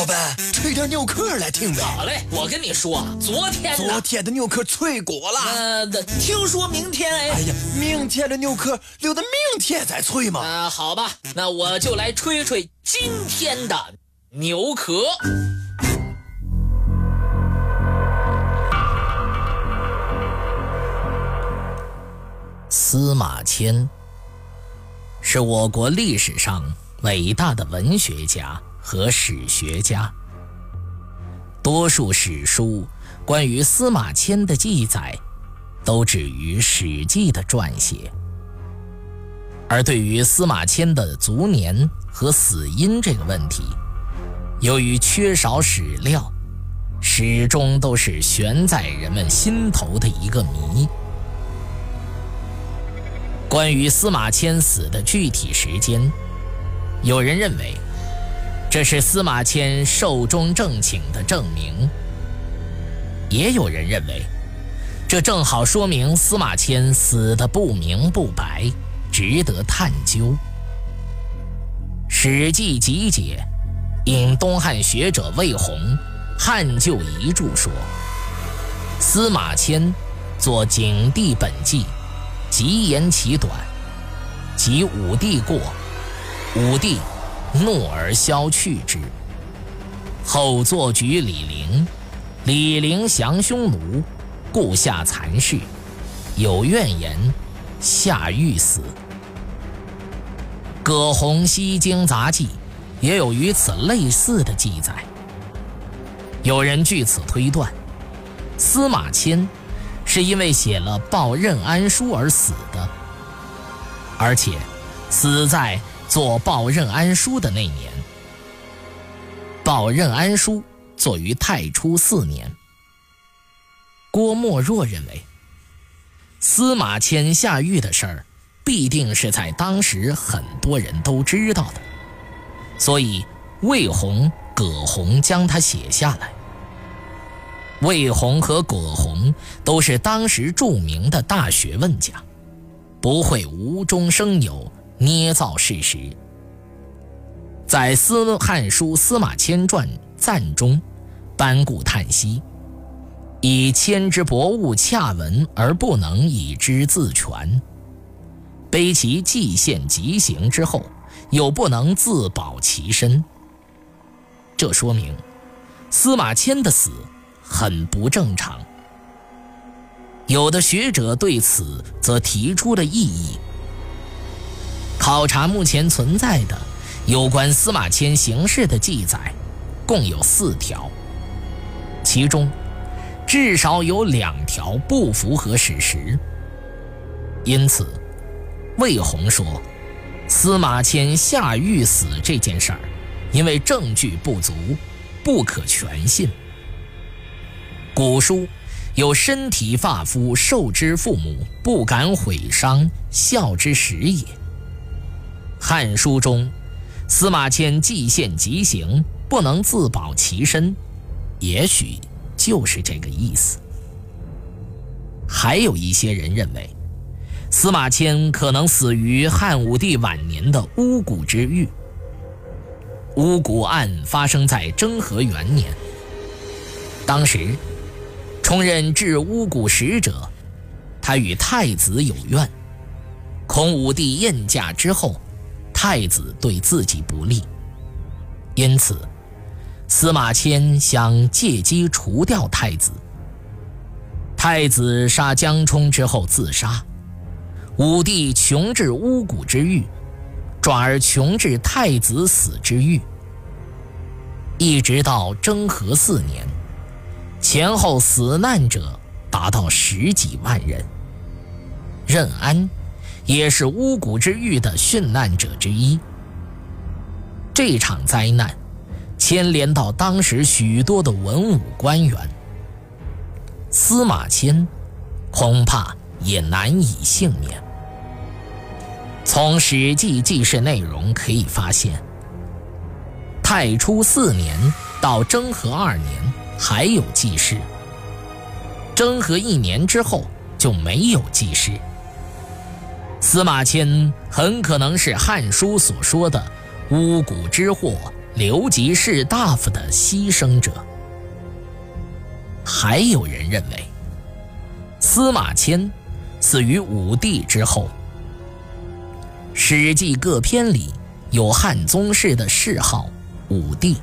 老板，吹点牛壳来听呗。好嘞，我跟你说，昨天昨天的牛壳脆果了。呃，听说明天哎。哎呀，明天的牛壳留到明天再吹嘛。啊，好吧，那我就来吹吹今天的牛壳。司马迁是我国历史上伟大的文学家和史学家。多数史书关于司马迁的记载，都止于《史记》的撰写。而对于司马迁的卒年和死因这个问题，由于缺少史料，始终都是悬在人们心头的一个谜。关于司马迁死的具体时间，有人认为这是司马迁寿终正寝的证明，也有人认为这正好说明司马迁死的不明不白，值得探究。《史记集解》引东汉学者魏宏《汉旧遗著》说，司马迁作《景帝本纪》。极言其短，及武帝过，武帝怒而消去之。后作举李陵，李陵降匈奴，故下残事，有怨言，下狱死。葛洪《西京杂记》也有与此类似的记载。有人据此推断，司马迁。是因为写了《报任安书》而死的，而且死在做《报任安书》的那年。《报任安书》作于太初四年。郭沫若认为，司马迁下狱的事儿必定是在当时很多人都知道的，所以魏红、葛洪将它写下来。魏红和葛洪都是当时著名的大学问家，不会无中生有、捏造事实。在《司汉书·司马迁传》赞中，班固叹息：“以迁之博物洽文而不能以之自全，悲其既献极刑之后，又不能自保其身。”这说明司马迁的死。很不正常。有的学者对此则提出了异议。考察目前存在的有关司马迁行事的记载，共有四条，其中至少有两条不符合史实。因此，魏宏说，司马迁下狱死这件事儿，因为证据不足，不可全信。古书有身体发肤受之父母不敢毁伤孝之始也。汉书中司马迁既献极刑不能自保其身，也许就是这个意思。还有一些人认为，司马迁可能死于汉武帝晚年的巫蛊之狱。巫蛊案发生在征和元年，当时。充任治巫蛊使者，他与太子有怨，孔武帝宴驾之后，太子对自己不利，因此司马迁想借机除掉太子。太子杀江充之后自杀，武帝穷治巫蛊之狱，转而穷治太子死之狱，一直到征和四年。前后死难者达到十几万人。任安也是巫蛊之狱的殉难者之一。这场灾难牵连到当时许多的文武官员，司马迁恐怕也难以幸免。从《史记》记事内容可以发现，太初四年到征和二年。还有记事，征和一年之后就没有记事。司马迁很可能是《汉书》所说的“巫蛊之祸留级士大夫的牺牲者。还有人认为，司马迁死于武帝之后。《史记》各篇里有汉宗室的谥号武帝。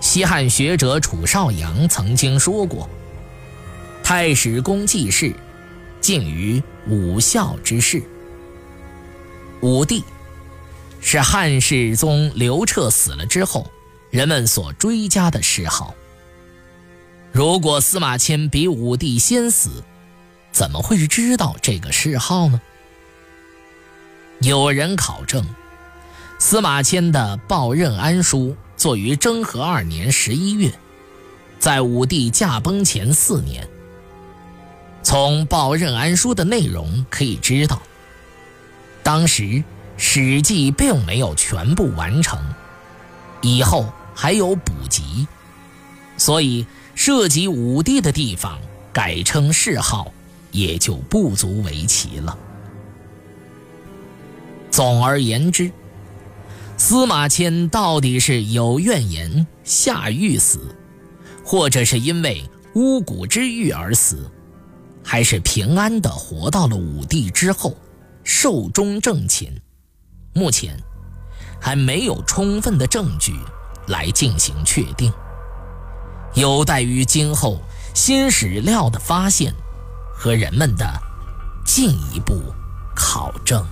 西汉学者楚少阳曾经说过：“太史公继世，敬于武孝之事。”武帝是汉世宗刘彻死了之后，人们所追加的谥号。如果司马迁比武帝先死，怎么会知道这个谥号呢？有人考证，司马迁的《报任安书》作于征和二年十一月，在武帝驾崩前四年。从《报任安书》的内容可以知道，当时《史记》并没有全部完成，以后还有补集，所以涉及武帝的地方改称谥号也就不足为奇了。总而言之，司马迁到底是有怨言下狱死，或者是因为巫蛊之狱而死，还是平安的活到了武帝之后，寿终正寝？目前还没有充分的证据来进行确定，有待于今后新史料的发现和人们的进一步考证。